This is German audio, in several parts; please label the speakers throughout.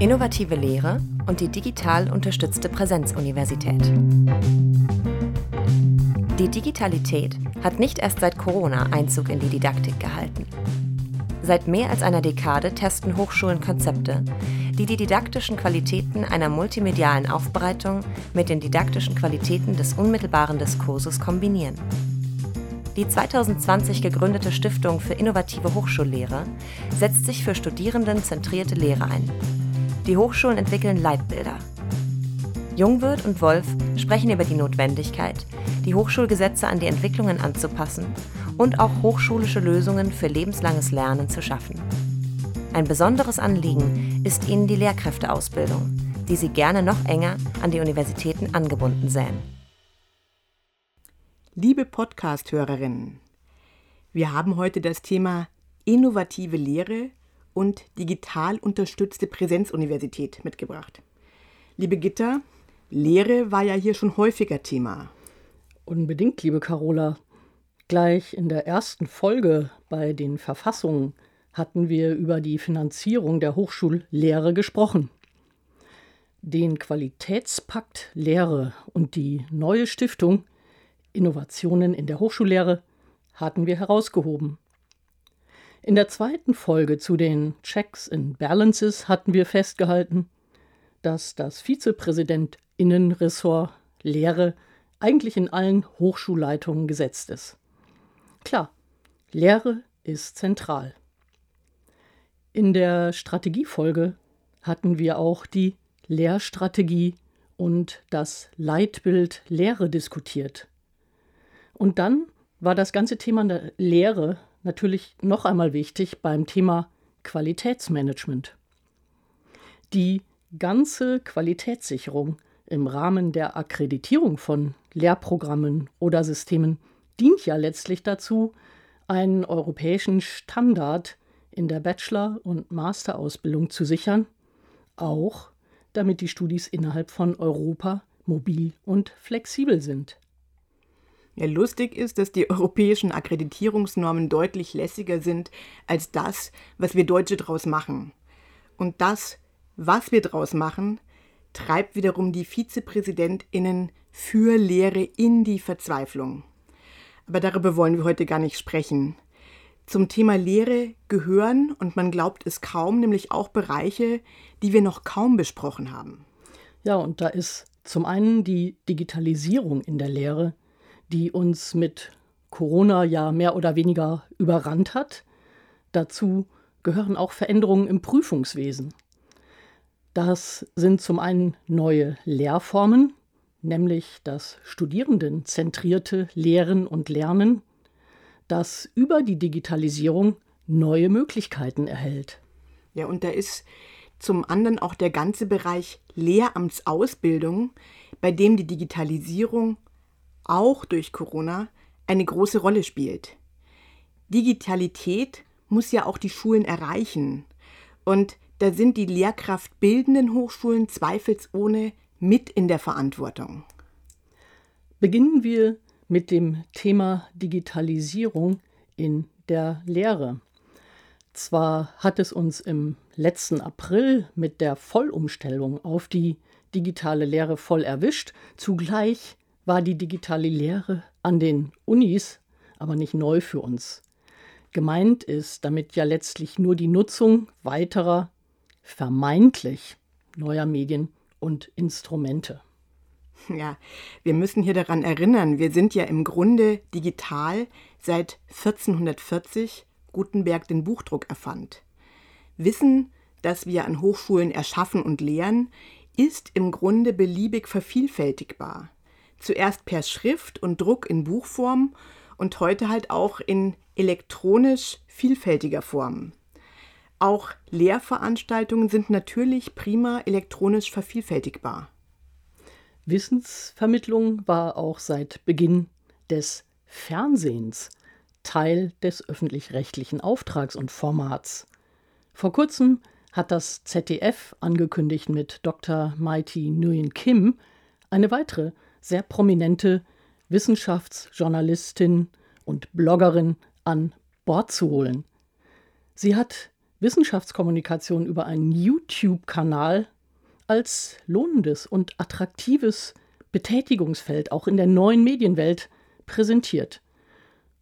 Speaker 1: Innovative Lehre und die digital unterstützte Präsenzuniversität. Die Digitalität hat nicht erst seit Corona Einzug in die Didaktik gehalten. Seit mehr als einer Dekade testen Hochschulen Konzepte, die die didaktischen Qualitäten einer multimedialen Aufbereitung mit den didaktischen Qualitäten des unmittelbaren Diskurses kombinieren. Die 2020 gegründete Stiftung für innovative Hochschullehre setzt sich für studierendenzentrierte Lehre ein. Die Hochschulen entwickeln Leitbilder. Jungwirth und Wolf sprechen über die Notwendigkeit, die Hochschulgesetze an die Entwicklungen anzupassen und auch hochschulische Lösungen für lebenslanges Lernen zu schaffen. Ein besonderes Anliegen ist ihnen die Lehrkräfteausbildung, die sie gerne noch enger an die Universitäten angebunden sähen.
Speaker 2: Liebe Podcast-Hörerinnen, wir haben heute das Thema innovative Lehre und digital unterstützte Präsenzuniversität mitgebracht. Liebe Gitter, Lehre war ja hier schon häufiger Thema.
Speaker 3: Unbedingt, liebe Carola. Gleich in der ersten Folge bei den Verfassungen hatten wir über die Finanzierung der Hochschullehre gesprochen. Den Qualitätspakt Lehre und die neue Stiftung Innovationen in der Hochschullehre hatten wir herausgehoben. In der zweiten Folge zu den Checks and Balances hatten wir festgehalten, dass das Vizepräsidentinnenressort Lehre eigentlich in allen Hochschulleitungen gesetzt ist. Klar, Lehre ist zentral. In der Strategiefolge hatten wir auch die Lehrstrategie und das Leitbild Lehre diskutiert. Und dann war das ganze Thema der Lehre natürlich noch einmal wichtig beim Thema Qualitätsmanagement. Die ganze Qualitätssicherung im Rahmen der Akkreditierung von Lehrprogrammen oder Systemen dient ja letztlich dazu, einen europäischen Standard in der Bachelor- und Masterausbildung zu sichern, auch damit die Studis innerhalb von Europa mobil und flexibel sind.
Speaker 2: Ja, lustig ist, dass die europäischen Akkreditierungsnormen deutlich lässiger sind als das, was wir Deutsche draus machen. Und das, was wir draus machen, treibt wiederum die Vizepräsidentinnen für Lehre in die Verzweiflung. Aber darüber wollen wir heute gar nicht sprechen. Zum Thema Lehre gehören, und man glaubt es kaum, nämlich auch Bereiche, die wir noch kaum besprochen haben.
Speaker 3: Ja, und da ist zum einen die Digitalisierung in der Lehre, die uns mit Corona ja mehr oder weniger überrannt hat. Dazu gehören auch Veränderungen im Prüfungswesen. Das sind zum einen neue Lehrformen, nämlich das studierendenzentrierte Lehren und Lernen, das über die Digitalisierung neue Möglichkeiten erhält.
Speaker 2: Ja, und da ist zum anderen auch der ganze Bereich Lehramtsausbildung, bei dem die Digitalisierung auch durch Corona eine große Rolle spielt. Digitalität muss ja auch die Schulen erreichen. Und da sind die lehrkraftbildenden Hochschulen zweifelsohne mit in der Verantwortung.
Speaker 3: Beginnen wir mit dem Thema Digitalisierung in der Lehre. Zwar hat es uns im letzten April mit der Vollumstellung auf die digitale Lehre voll erwischt, zugleich war die digitale Lehre an den Unis aber nicht neu für uns. Gemeint ist damit ja letztlich nur die Nutzung weiterer, vermeintlich neuer Medien und Instrumente.
Speaker 2: Ja, wir müssen hier daran erinnern, wir sind ja im Grunde digital seit 1440 Gutenberg den Buchdruck erfand. Wissen, das wir an Hochschulen erschaffen und lehren, ist im Grunde beliebig vervielfältigbar. Zuerst per Schrift und Druck in Buchform und heute halt auch in elektronisch vielfältiger Form. Auch Lehrveranstaltungen sind natürlich prima elektronisch vervielfältigbar.
Speaker 3: Wissensvermittlung war auch seit Beginn des Fernsehens Teil des öffentlich-rechtlichen Auftrags und Formats. Vor kurzem hat das ZDF angekündigt, mit Dr. Mighty Nguyen Kim eine weitere sehr prominente Wissenschaftsjournalistin und Bloggerin an Bord zu holen. Sie hat Wissenschaftskommunikation über einen YouTube-Kanal als lohnendes und attraktives Betätigungsfeld auch in der neuen Medienwelt präsentiert.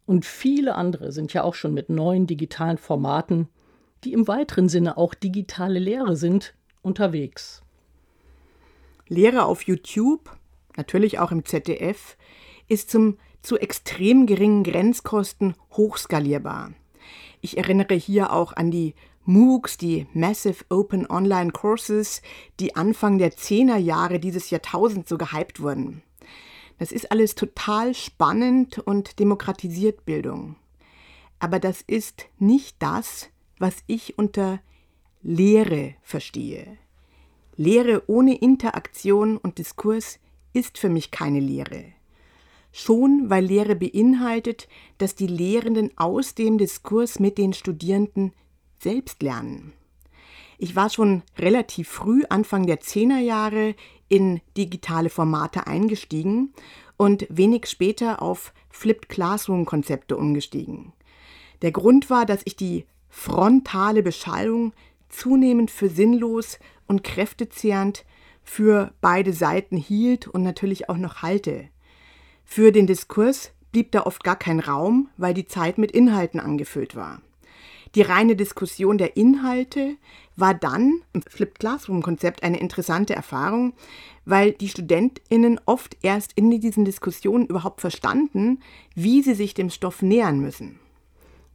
Speaker 3: Und viele andere sind ja auch schon mit neuen digitalen Formaten, die im weiteren Sinne auch digitale Lehre sind, unterwegs.
Speaker 2: Lehre auf YouTube, natürlich auch im ZDF, ist zum zu extrem geringen Grenzkosten hochskalierbar. Ich erinnere hier auch an die MOOCs, die Massive Open Online Courses, die Anfang der 10er Jahre dieses Jahrtausends so gehypt wurden. Das ist alles total spannend und demokratisiert Bildung. Aber das ist nicht das, was ich unter Lehre verstehe. Lehre ohne Interaktion und Diskurs ist für mich keine Lehre. Schon weil Lehre beinhaltet, dass die Lehrenden aus dem Diskurs mit den Studierenden selbst lernen. Ich war schon relativ früh, Anfang der Zehnerjahre, in digitale Formate eingestiegen und wenig später auf Flipped Classroom-Konzepte umgestiegen. Der Grund war, dass ich die frontale Beschallung zunehmend für sinnlos und kräftezehrend für beide Seiten hielt und natürlich auch noch halte. Für den Diskurs blieb da oft gar kein Raum, weil die Zeit mit Inhalten angefüllt war. Die reine Diskussion der Inhalte war dann im Flipped Classroom-Konzept eine interessante Erfahrung, weil die StudentInnen oft erst in diesen Diskussionen überhaupt verstanden, wie sie sich dem Stoff nähern müssen.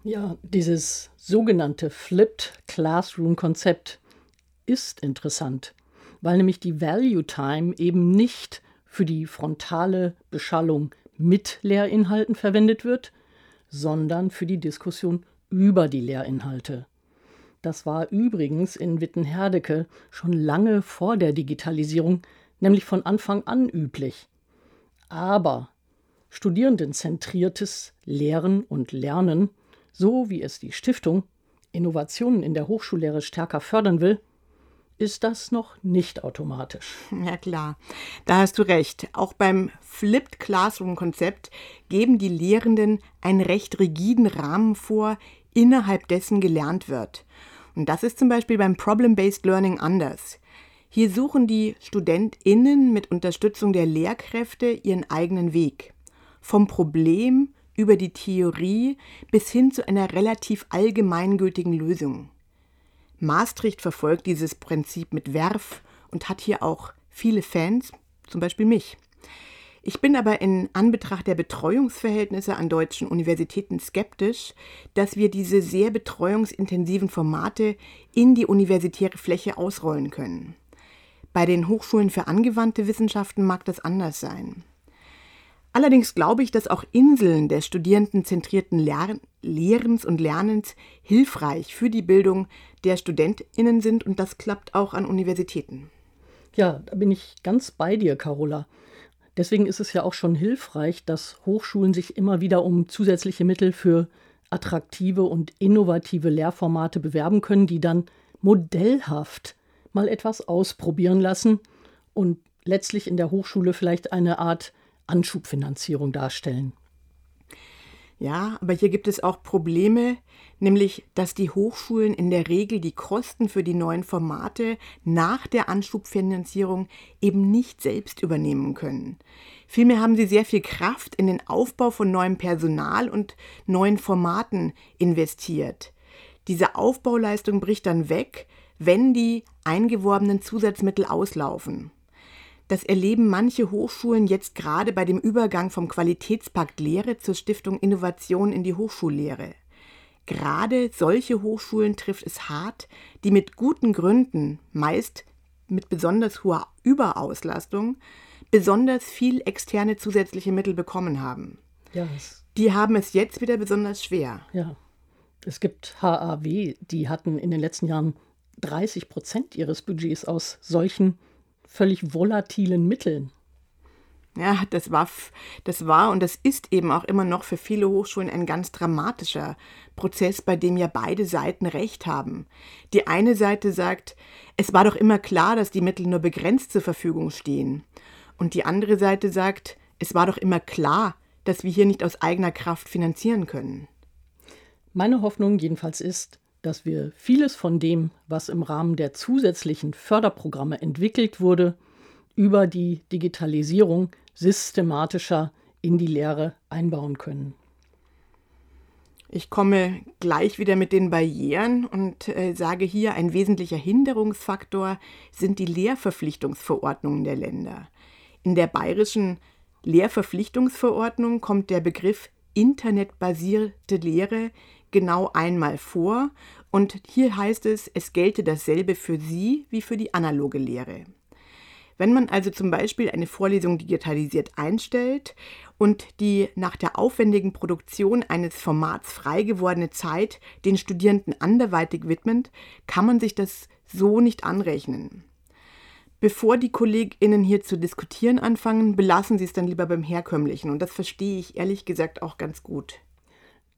Speaker 3: Ja, dieses sogenannte Flipped Classroom-Konzept ist interessant, weil nämlich die Value Time eben nicht für die frontale Beschallung mit Lehrinhalten verwendet wird, sondern für die Diskussion über die Lehrinhalte. Das war übrigens in Wittenherdecke schon lange vor der Digitalisierung, nämlich von Anfang an üblich. Aber studierendenzentriertes Lehren und Lernen, so wie es die Stiftung Innovationen in der Hochschullehre stärker fördern will, ist das noch nicht automatisch.
Speaker 2: Ja klar, da hast du recht. Auch beim Flipped Classroom-Konzept geben die Lehrenden einen recht rigiden Rahmen vor, innerhalb dessen gelernt wird. Und das ist zum Beispiel beim Problem-Based Learning anders. Hier suchen die StudentInnen mit Unterstützung der Lehrkräfte ihren eigenen Weg. Vom Problem über die Theorie bis hin zu einer relativ allgemeingültigen Lösung. Maastricht verfolgt dieses Prinzip mit Werf und hat hier auch viele Fans, zum Beispiel mich. Ich bin aber in Anbetracht der Betreuungsverhältnisse an deutschen Universitäten skeptisch, dass wir diese sehr betreuungsintensiven Formate in die universitäre Fläche ausrollen können. Bei den Hochschulen für angewandte Wissenschaften mag das anders sein. Allerdings glaube ich, dass auch Inseln des studierendenzentrierten Lehrens und Lernens hilfreich für die Bildung der Studentinnen sind und das klappt auch an Universitäten.
Speaker 3: Ja, da bin ich ganz bei dir, Carola. Deswegen ist es ja auch schon hilfreich, dass Hochschulen sich immer wieder um zusätzliche Mittel für attraktive und innovative Lehrformate bewerben können, die dann modellhaft mal etwas ausprobieren lassen und letztlich in der Hochschule vielleicht eine Art Anschubfinanzierung darstellen.
Speaker 2: Ja, aber hier gibt es auch Probleme, nämlich dass die Hochschulen in der Regel die Kosten für die neuen Formate nach der Anschubfinanzierung eben nicht selbst übernehmen können. Vielmehr haben sie sehr viel Kraft in den Aufbau von neuem Personal und neuen Formaten investiert. Diese Aufbauleistung bricht dann weg, wenn die eingeworbenen Zusatzmittel auslaufen. Das erleben manche Hochschulen jetzt gerade bei dem Übergang vom Qualitätspakt Lehre zur Stiftung Innovation in die Hochschullehre. Gerade solche Hochschulen trifft es hart, die mit guten Gründen, meist mit besonders hoher Überauslastung, besonders viel externe zusätzliche Mittel bekommen haben. Ja, die haben es jetzt wieder besonders schwer.
Speaker 3: Ja. Es gibt HAW, die hatten in den letzten Jahren 30 Prozent ihres Budgets aus solchen völlig volatilen Mitteln.
Speaker 2: Ja, das war, das war und das ist eben auch immer noch für viele Hochschulen ein ganz dramatischer Prozess, bei dem ja beide Seiten recht haben. Die eine Seite sagt, es war doch immer klar, dass die Mittel nur begrenzt zur Verfügung stehen. Und die andere Seite sagt, es war doch immer klar, dass wir hier nicht aus eigener Kraft finanzieren können.
Speaker 3: Meine Hoffnung jedenfalls ist, dass wir vieles von dem, was im Rahmen der zusätzlichen Förderprogramme entwickelt wurde, über die Digitalisierung systematischer in die Lehre einbauen können.
Speaker 2: Ich komme gleich wieder mit den Barrieren und äh, sage hier, ein wesentlicher Hinderungsfaktor sind die Lehrverpflichtungsverordnungen der Länder. In der bayerischen Lehrverpflichtungsverordnung kommt der Begriff internetbasierte Lehre genau einmal vor und hier heißt es, es gelte dasselbe für sie wie für die analoge Lehre. Wenn man also zum Beispiel eine Vorlesung digitalisiert einstellt und die nach der aufwendigen Produktion eines Formats frei gewordene Zeit den Studierenden anderweitig widmet, kann man sich das so nicht anrechnen. Bevor die KollegInnen hier zu diskutieren anfangen, belassen sie es dann lieber beim Herkömmlichen. Und das verstehe ich ehrlich gesagt auch ganz gut.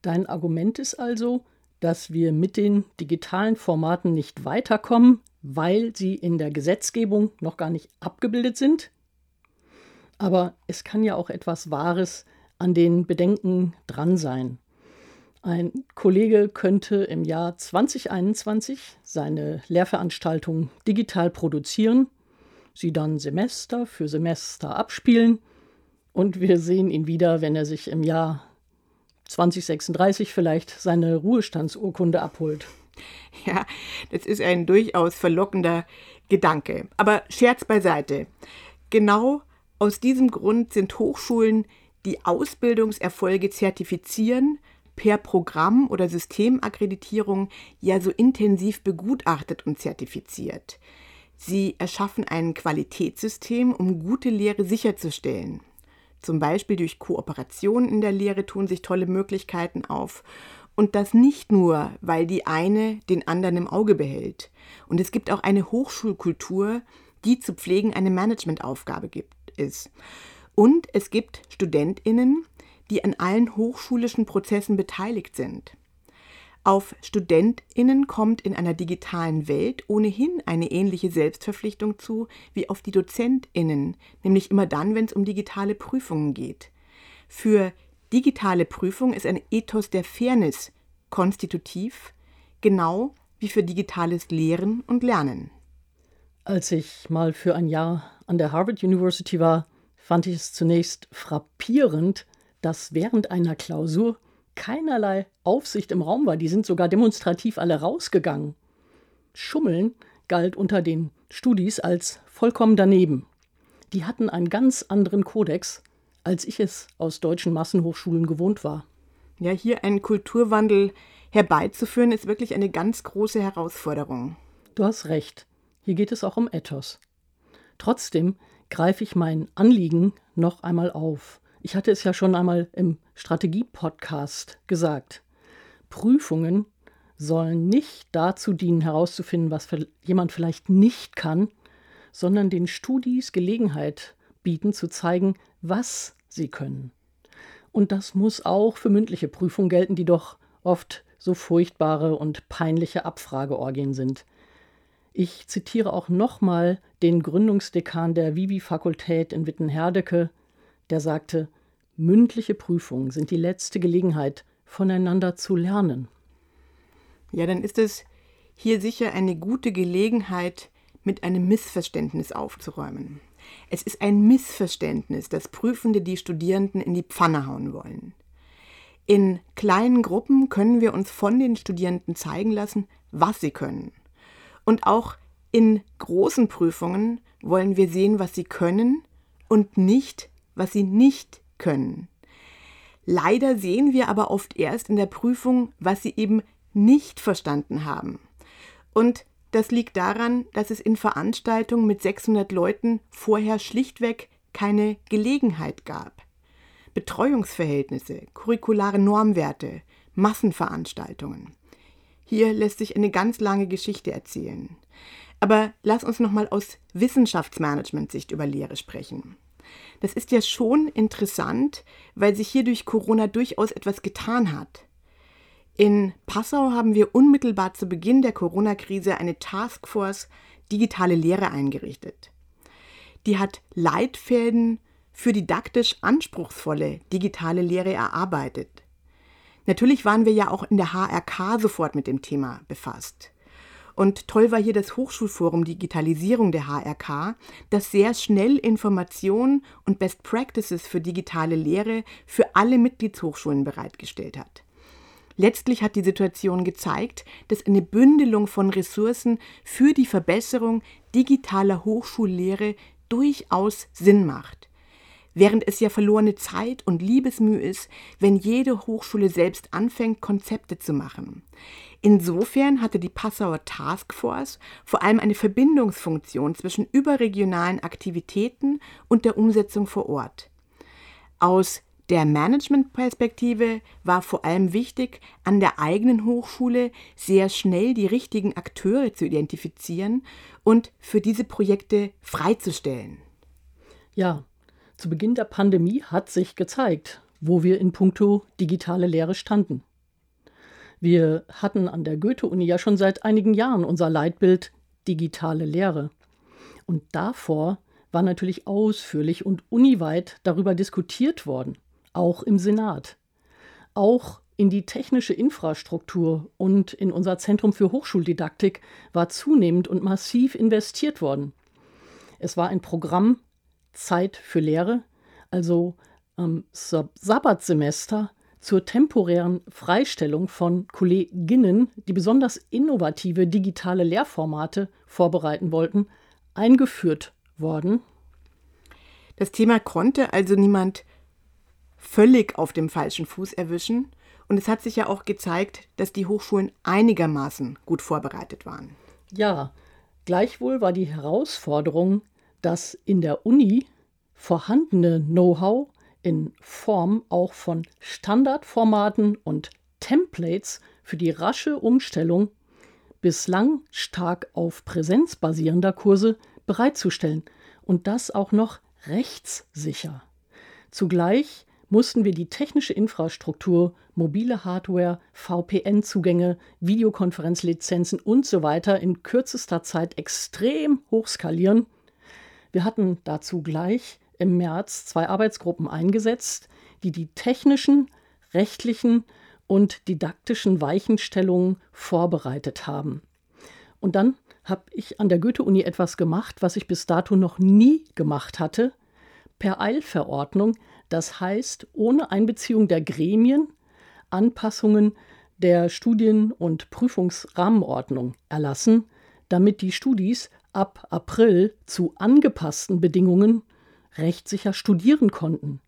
Speaker 3: Dein Argument ist also, dass wir mit den digitalen Formaten nicht weiterkommen, weil sie in der Gesetzgebung noch gar nicht abgebildet sind. Aber es kann ja auch etwas Wahres an den Bedenken dran sein. Ein Kollege könnte im Jahr 2021 seine Lehrveranstaltung digital produzieren, sie dann Semester für Semester abspielen und wir sehen ihn wieder, wenn er sich im Jahr 2036 vielleicht seine Ruhestandsurkunde abholt.
Speaker 2: Ja, das ist ein durchaus verlockender Gedanke. Aber Scherz beiseite. Genau aus diesem Grund sind Hochschulen, die Ausbildungserfolge zertifizieren, per Programm oder Systemakkreditierung ja so intensiv begutachtet und zertifiziert. Sie erschaffen ein Qualitätssystem, um gute Lehre sicherzustellen. Zum Beispiel durch Kooperation in der Lehre tun sich tolle Möglichkeiten auf. Und das nicht nur, weil die eine den anderen im Auge behält. Und es gibt auch eine Hochschulkultur, die zu pflegen eine Managementaufgabe gibt, ist. Und es gibt StudentInnen, die an allen hochschulischen Prozessen beteiligt sind. Auf StudentInnen kommt in einer digitalen Welt ohnehin eine ähnliche Selbstverpflichtung zu wie auf die DozentInnen, nämlich immer dann, wenn es um digitale Prüfungen geht. Für digitale Prüfung ist ein Ethos der Fairness konstitutiv, genau wie für digitales Lehren und Lernen.
Speaker 3: Als ich mal für ein Jahr an der Harvard University war, fand ich es zunächst frappierend, dass während einer Klausur keinerlei Aufsicht im Raum war. Die sind sogar demonstrativ alle rausgegangen. Schummeln galt unter den Studis als vollkommen daneben. Die hatten einen ganz anderen Kodex als ich es aus deutschen Massenhochschulen gewohnt war.
Speaker 2: Ja, hier einen Kulturwandel herbeizuführen, ist wirklich eine ganz große Herausforderung.
Speaker 3: Du hast recht. Hier geht es auch um Ethos. Trotzdem greife ich mein Anliegen noch einmal auf. Ich hatte es ja schon einmal im Strategie-Podcast gesagt. Prüfungen sollen nicht dazu dienen, herauszufinden, was jemand vielleicht nicht kann, sondern den Studis Gelegenheit bieten, zu zeigen, was sie können. Und das muss auch für mündliche Prüfungen gelten, die doch oft so furchtbare und peinliche Abfrageorgien sind. Ich zitiere auch nochmal den Gründungsdekan der Vivi-Fakultät in Wittenherdecke, der sagte, mündliche Prüfungen sind die letzte Gelegenheit, voneinander zu lernen.
Speaker 2: Ja, dann ist es hier sicher eine gute Gelegenheit, mit einem Missverständnis aufzuräumen. Es ist ein Missverständnis, dass Prüfende die Studierenden in die Pfanne hauen wollen. In kleinen Gruppen können wir uns von den Studierenden zeigen lassen, was sie können. Und auch in großen Prüfungen wollen wir sehen, was sie können und nicht, was sie nicht können. Leider sehen wir aber oft erst in der Prüfung, was sie eben nicht verstanden haben. Und das liegt daran, dass es in Veranstaltungen mit 600 Leuten vorher schlichtweg keine Gelegenheit gab. Betreuungsverhältnisse, curriculare Normwerte, Massenveranstaltungen. Hier lässt sich eine ganz lange Geschichte erzählen. Aber lass uns nochmal aus Wissenschaftsmanagement-Sicht über Lehre sprechen. Das ist ja schon interessant, weil sich hier durch Corona durchaus etwas getan hat. In Passau haben wir unmittelbar zu Beginn der Corona-Krise eine Taskforce Digitale Lehre eingerichtet. Die hat Leitfäden für didaktisch anspruchsvolle digitale Lehre erarbeitet. Natürlich waren wir ja auch in der HRK sofort mit dem Thema befasst. Und toll war hier das Hochschulforum Digitalisierung der HRK, das sehr schnell Informationen und Best Practices für digitale Lehre für alle Mitgliedshochschulen bereitgestellt hat. Letztlich hat die Situation gezeigt, dass eine Bündelung von Ressourcen für die Verbesserung digitaler Hochschullehre durchaus Sinn macht. Während es ja verlorene Zeit und Liebesmühe ist, wenn jede Hochschule selbst anfängt, Konzepte zu machen. Insofern hatte die Passauer Taskforce vor allem eine Verbindungsfunktion zwischen überregionalen Aktivitäten und der Umsetzung vor Ort. Aus der Managementperspektive war vor allem wichtig, an der eigenen Hochschule sehr schnell die richtigen Akteure zu identifizieren und für diese Projekte freizustellen.
Speaker 3: Ja, zu Beginn der Pandemie hat sich gezeigt, wo wir in puncto digitale Lehre standen. Wir hatten an der Goethe-Uni ja schon seit einigen Jahren unser Leitbild digitale Lehre. Und davor war natürlich ausführlich und uniweit darüber diskutiert worden, auch im Senat. Auch in die technische Infrastruktur und in unser Zentrum für Hochschuldidaktik war zunehmend und massiv investiert worden. Es war ein Programm Zeit für Lehre, also ähm, Sabbatsemester zur temporären Freistellung von Kolleginnen, die besonders innovative digitale Lehrformate vorbereiten wollten, eingeführt worden.
Speaker 2: Das Thema konnte also niemand völlig auf dem falschen Fuß erwischen. Und es hat sich ja auch gezeigt, dass die Hochschulen einigermaßen gut vorbereitet waren.
Speaker 3: Ja, gleichwohl war die Herausforderung, dass in der Uni vorhandene Know-how in Form auch von Standardformaten und Templates für die rasche Umstellung bislang stark auf Präsenz basierender Kurse bereitzustellen und das auch noch rechtssicher. Zugleich mussten wir die technische Infrastruktur, mobile Hardware, VPN-Zugänge, Videokonferenzlizenzen und so in kürzester Zeit extrem hochskalieren. Wir hatten dazu gleich im März zwei Arbeitsgruppen eingesetzt, die die technischen, rechtlichen und didaktischen Weichenstellungen vorbereitet haben. Und dann habe ich an der Goethe-Uni etwas gemacht, was ich bis dato noch nie gemacht hatte, per Eilverordnung, das heißt ohne Einbeziehung der Gremien, Anpassungen der Studien- und Prüfungsrahmenordnung erlassen, damit die Studis ab April zu angepassten Bedingungen rechtssicher studieren konnten.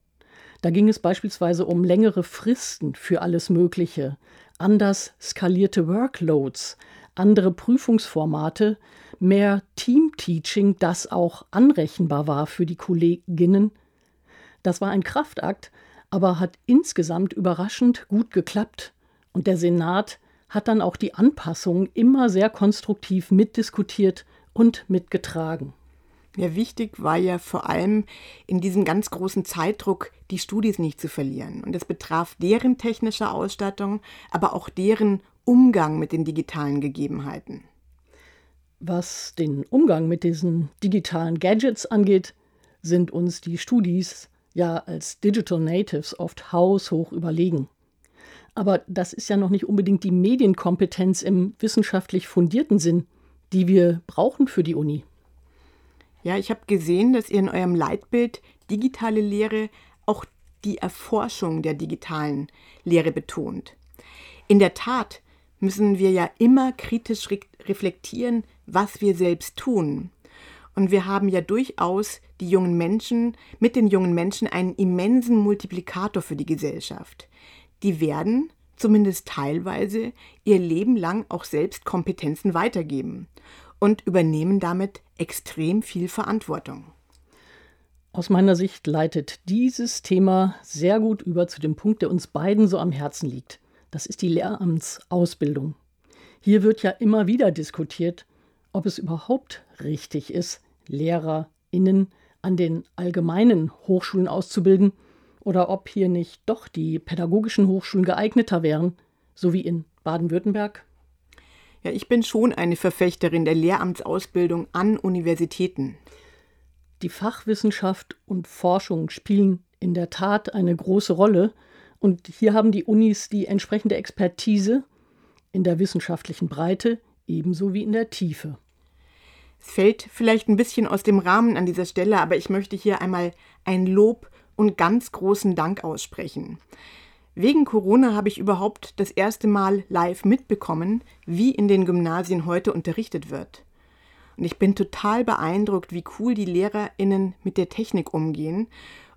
Speaker 3: Da ging es beispielsweise um längere Fristen für alles Mögliche, anders skalierte Workloads, andere Prüfungsformate, mehr Teamteaching, das auch anrechenbar war für die Kolleginnen. Das war ein Kraftakt, aber hat insgesamt überraschend gut geklappt. Und der Senat hat dann auch die Anpassungen immer sehr konstruktiv mitdiskutiert und mitgetragen.
Speaker 2: Ja, wichtig war ja vor allem in diesem ganz großen Zeitdruck die Studis nicht zu verlieren. Und das betraf deren technische Ausstattung, aber auch deren Umgang mit den digitalen Gegebenheiten.
Speaker 3: Was den Umgang mit diesen digitalen Gadgets angeht, sind uns die Studis ja als Digital Natives oft haushoch überlegen. Aber das ist ja noch nicht unbedingt die Medienkompetenz im wissenschaftlich fundierten Sinn, die wir brauchen für die Uni.
Speaker 2: Ja, ich habe gesehen, dass ihr in eurem Leitbild digitale Lehre auch die Erforschung der digitalen Lehre betont. In der Tat müssen wir ja immer kritisch re reflektieren, was wir selbst tun. Und wir haben ja durchaus die jungen Menschen, mit den jungen Menschen einen immensen Multiplikator für die Gesellschaft. Die werden, zumindest teilweise, ihr Leben lang auch selbst Kompetenzen weitergeben und übernehmen damit extrem viel Verantwortung.
Speaker 3: Aus meiner Sicht leitet dieses Thema sehr gut über zu dem Punkt, der uns beiden so am Herzen liegt. Das ist die Lehramtsausbildung. Hier wird ja immer wieder diskutiert, ob es überhaupt richtig ist, LehrerInnen an den allgemeinen Hochschulen auszubilden oder ob hier nicht doch die pädagogischen Hochschulen geeigneter wären, so wie in Baden-Württemberg
Speaker 2: ja, ich bin schon eine Verfechterin der Lehramtsausbildung an Universitäten.
Speaker 3: Die Fachwissenschaft und Forschung spielen in der Tat eine große Rolle Und hier haben die Unis die entsprechende Expertise in der wissenschaftlichen Breite ebenso wie in der Tiefe.
Speaker 2: Es fällt vielleicht ein bisschen aus dem Rahmen an dieser Stelle, aber ich möchte hier einmal ein Lob und ganz großen Dank aussprechen. Wegen Corona habe ich überhaupt das erste Mal live mitbekommen, wie in den Gymnasien heute unterrichtet wird. Und ich bin total beeindruckt, wie cool die Lehrerinnen mit der Technik umgehen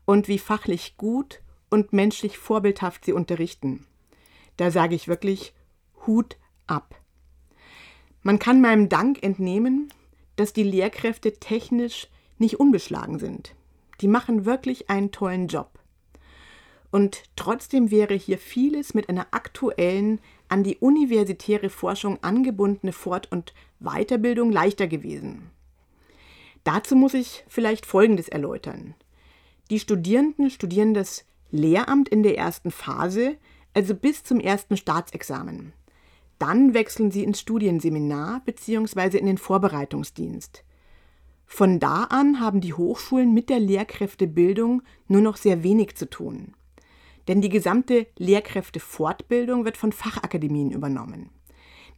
Speaker 2: und wie fachlich gut und menschlich vorbildhaft sie unterrichten. Da sage ich wirklich Hut ab. Man kann meinem Dank entnehmen, dass die Lehrkräfte technisch nicht unbeschlagen sind. Die machen wirklich einen tollen Job. Und trotzdem wäre hier vieles mit einer aktuellen, an die universitäre Forschung angebundene Fort- und Weiterbildung leichter gewesen. Dazu muss ich vielleicht Folgendes erläutern. Die Studierenden studieren das Lehramt in der ersten Phase, also bis zum ersten Staatsexamen. Dann wechseln sie ins Studienseminar bzw. in den Vorbereitungsdienst. Von da an haben die Hochschulen mit der Lehrkräftebildung nur noch sehr wenig zu tun. Denn die gesamte Lehrkräftefortbildung wird von Fachakademien übernommen.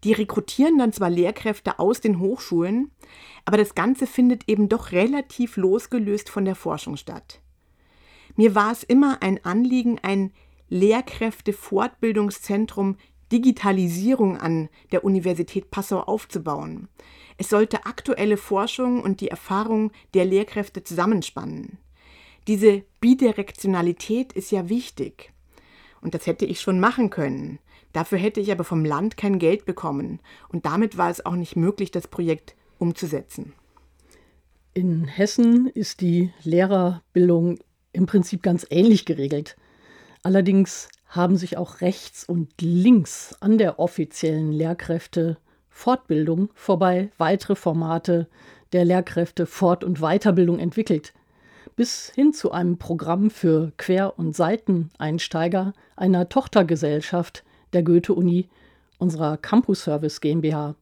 Speaker 2: Die rekrutieren dann zwar Lehrkräfte aus den Hochschulen, aber das Ganze findet eben doch relativ losgelöst von der Forschung statt. Mir war es immer ein Anliegen, ein Lehrkräftefortbildungszentrum Digitalisierung an der Universität Passau aufzubauen. Es sollte aktuelle Forschung und die Erfahrung der Lehrkräfte zusammenspannen. Diese Bidirektionalität ist ja wichtig. Und das hätte ich schon machen können. Dafür hätte ich aber vom Land kein Geld bekommen. Und damit war es auch nicht möglich, das Projekt umzusetzen.
Speaker 3: In Hessen ist die Lehrerbildung im Prinzip ganz ähnlich geregelt. Allerdings haben sich auch rechts und links an der offiziellen Lehrkräfte-Fortbildung vorbei weitere Formate der Lehrkräfte-Fort- und Weiterbildung entwickelt, bis hin zu einem Programm für Quer- und Seiteneinsteiger einer Tochtergesellschaft der Goethe-Uni, unserer Campus Service GmbH,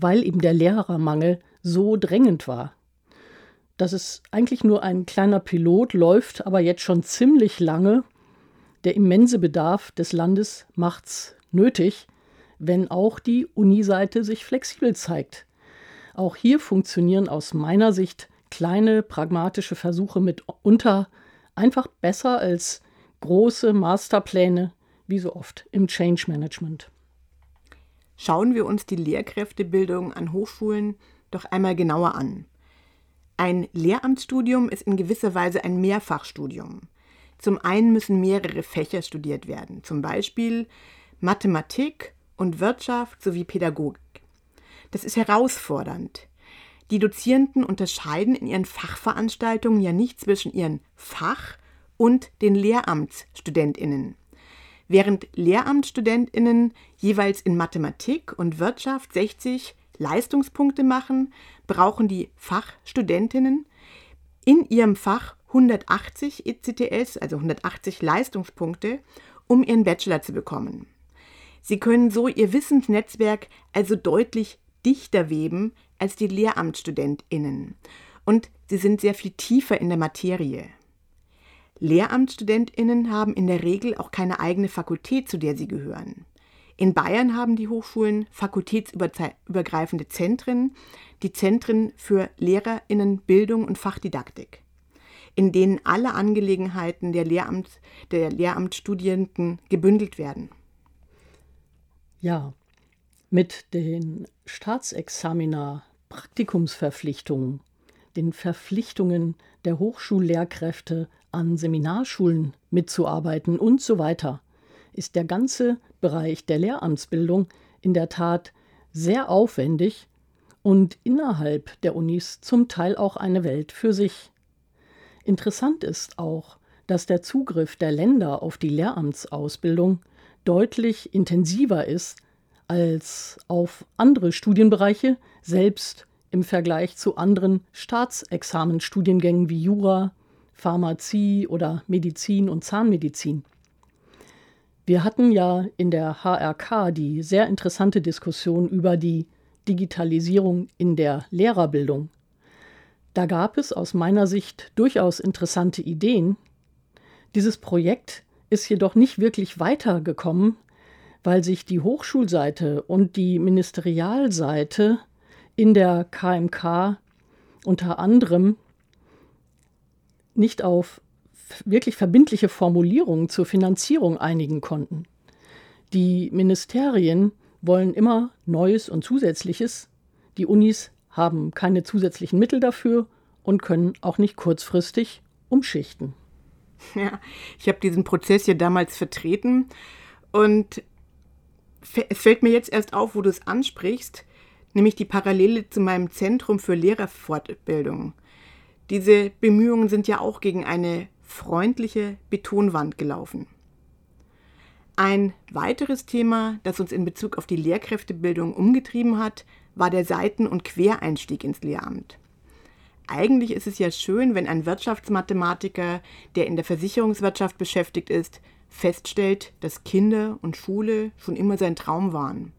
Speaker 3: weil eben der Lehrermangel so drängend war. Das ist eigentlich nur ein kleiner Pilot, läuft aber jetzt schon ziemlich lange der immense Bedarf des Landes macht's nötig, wenn auch die Uniseite sich flexibel zeigt. Auch hier funktionieren aus meiner Sicht kleine pragmatische Versuche mitunter einfach besser als große Masterpläne, wie so oft im Change Management.
Speaker 2: Schauen wir uns die Lehrkräftebildung an Hochschulen doch einmal genauer an. Ein Lehramtsstudium ist in gewisser Weise ein Mehrfachstudium. Zum einen müssen mehrere Fächer studiert werden, zum Beispiel Mathematik und Wirtschaft sowie Pädagogik. Das ist herausfordernd. Die Dozierenden unterscheiden in ihren Fachveranstaltungen ja nicht zwischen ihren Fach- und den Lehramtsstudentinnen. Während Lehramtsstudentinnen jeweils in Mathematik und Wirtschaft 60 Leistungspunkte machen, brauchen die Fachstudentinnen in ihrem Fach 180 ECTS, also 180 Leistungspunkte, um ihren Bachelor zu bekommen. Sie können so ihr Wissensnetzwerk also deutlich dichter weben als die Lehramtsstudentinnen und sie sind sehr viel tiefer in der Materie. Lehramtsstudentinnen haben in der Regel auch keine eigene Fakultät, zu der sie gehören. In Bayern haben die Hochschulen fakultätsübergreifende Zentren, die Zentren für Lehrerinnenbildung und Fachdidaktik in denen alle Angelegenheiten der, Lehramt, der Lehramtsstudierenden gebündelt werden.
Speaker 3: Ja, mit den Staatsexamina Praktikumsverpflichtungen, den Verpflichtungen der Hochschullehrkräfte an Seminarschulen mitzuarbeiten und so weiter, ist der ganze Bereich der Lehramtsbildung in der Tat sehr aufwendig und innerhalb der Unis zum Teil auch eine Welt für sich. Interessant ist auch, dass der Zugriff der Länder auf die Lehramtsausbildung deutlich intensiver ist als auf andere Studienbereiche, selbst im Vergleich zu anderen Staatsexamenstudiengängen wie Jura, Pharmazie oder Medizin und Zahnmedizin. Wir hatten ja in der HRK die sehr interessante Diskussion über die Digitalisierung in der Lehrerbildung. Da gab es aus meiner Sicht durchaus interessante Ideen. Dieses Projekt ist jedoch nicht wirklich weitergekommen, weil sich die Hochschulseite und die Ministerialseite in der KMK unter anderem nicht auf wirklich verbindliche Formulierungen zur Finanzierung einigen konnten. Die Ministerien wollen immer Neues und Zusätzliches. Die Unis haben keine zusätzlichen Mittel dafür und können auch nicht kurzfristig umschichten.
Speaker 2: Ja, ich habe diesen Prozess ja damals vertreten und es fällt mir jetzt erst auf, wo du es ansprichst, nämlich die Parallele zu meinem Zentrum für Lehrerfortbildung. Diese Bemühungen sind ja auch gegen eine freundliche Betonwand gelaufen. Ein weiteres Thema, das uns in Bezug auf die Lehrkräftebildung umgetrieben hat, war der Seiten- und Quereinstieg ins Lehramt. Eigentlich ist es ja schön, wenn ein Wirtschaftsmathematiker, der in der Versicherungswirtschaft beschäftigt ist, feststellt, dass Kinder und Schule schon immer sein Traum waren.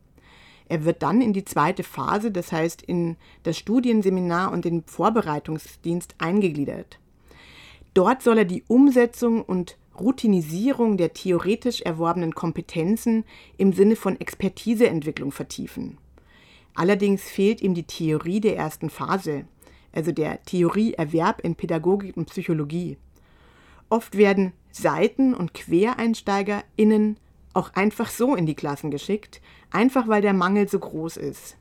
Speaker 2: Er wird dann in die zweite Phase, das heißt in das Studienseminar und den Vorbereitungsdienst eingegliedert. Dort soll er die Umsetzung und Routinisierung der theoretisch erworbenen Kompetenzen im Sinne von Expertiseentwicklung vertiefen. Allerdings fehlt ihm die Theorie der ersten Phase, also der Theorieerwerb in Pädagogik und Psychologie. Oft werden Seiten- und QuereinsteigerInnen auch einfach so in die Klassen geschickt, einfach weil der Mangel so groß ist.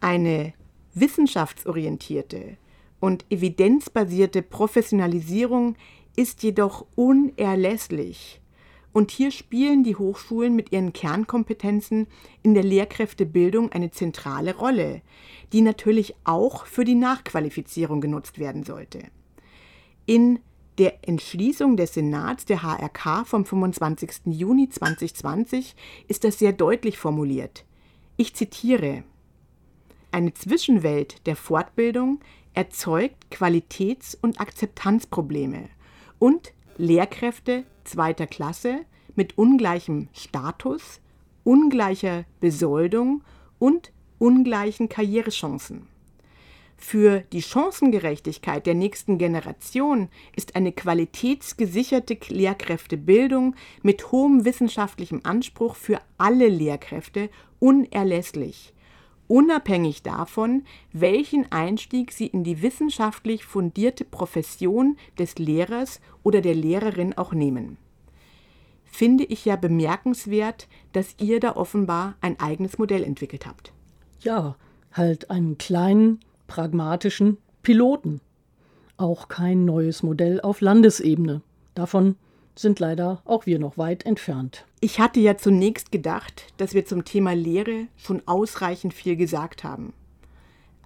Speaker 2: Eine wissenschaftsorientierte und evidenzbasierte Professionalisierung ist jedoch unerlässlich. Und hier spielen die Hochschulen mit ihren Kernkompetenzen in der Lehrkräftebildung eine zentrale Rolle, die natürlich auch für die Nachqualifizierung genutzt werden sollte. In der Entschließung des Senats der HRK vom 25. Juni 2020 ist das sehr deutlich formuliert. Ich zitiere Eine Zwischenwelt der Fortbildung erzeugt Qualitäts- und Akzeptanzprobleme und Lehrkräfte zweiter Klasse mit ungleichem Status, ungleicher Besoldung und ungleichen Karrierechancen. Für die Chancengerechtigkeit der nächsten Generation ist eine qualitätsgesicherte Lehrkräftebildung mit hohem wissenschaftlichem Anspruch für alle Lehrkräfte unerlässlich, unabhängig davon, welchen Einstieg sie in die wissenschaftlich fundierte Profession des Lehrers oder der Lehrerin auch nehmen. Finde ich ja bemerkenswert, dass ihr da offenbar ein eigenes Modell entwickelt habt.
Speaker 3: Ja, halt einen kleinen pragmatischen Piloten. Auch kein neues Modell auf Landesebene. Davon sind leider auch wir noch weit entfernt.
Speaker 2: Ich hatte ja zunächst gedacht, dass wir zum Thema Lehre schon ausreichend viel gesagt haben.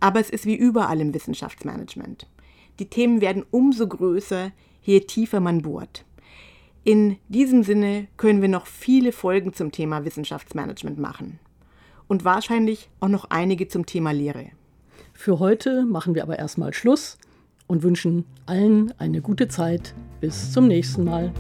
Speaker 2: Aber es ist wie überall im Wissenschaftsmanagement. Die Themen werden umso größer, je tiefer man bohrt. In diesem Sinne können wir noch viele Folgen zum Thema Wissenschaftsmanagement machen. Und wahrscheinlich auch noch einige zum Thema Lehre.
Speaker 3: Für heute machen wir aber erstmal Schluss und wünschen allen eine gute Zeit. Bis zum nächsten Mal.